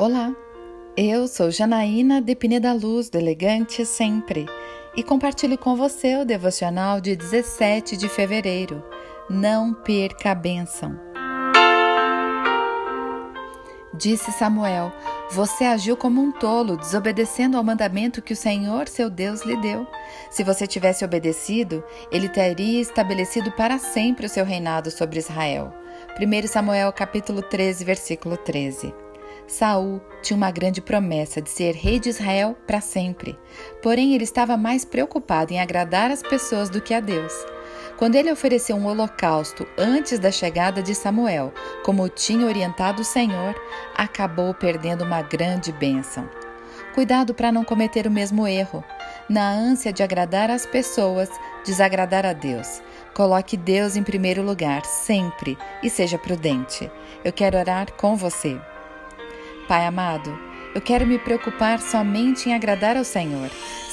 Olá, eu sou Janaína de Pineda Luz, do Elegante Sempre, e compartilho com você o devocional de 17 de fevereiro. Não perca a bênção. Disse Samuel: Você agiu como um tolo, desobedecendo ao mandamento que o Senhor, seu Deus, lhe deu. Se você tivesse obedecido, ele teria estabelecido para sempre o seu reinado sobre Israel. 1 Samuel capítulo 13, versículo 13. Saul tinha uma grande promessa de ser rei de Israel para sempre. Porém, ele estava mais preocupado em agradar as pessoas do que a Deus. Quando ele ofereceu um holocausto antes da chegada de Samuel, como tinha orientado o Senhor, acabou perdendo uma grande bênção. Cuidado para não cometer o mesmo erro. Na ânsia de agradar as pessoas, desagradar a Deus. Coloque Deus em primeiro lugar, sempre, e seja prudente. Eu quero orar com você. Pai amado, eu quero me preocupar somente em agradar ao Senhor,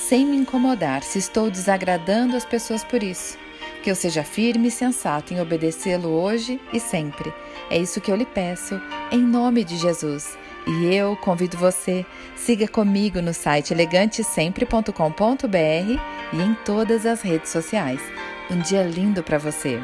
sem me incomodar se estou desagradando as pessoas por isso. Que eu seja firme e sensato em obedecê-lo hoje e sempre. É isso que eu lhe peço, em nome de Jesus. E eu convido você, siga comigo no site elegantesempre.com.br e em todas as redes sociais. Um dia lindo para você!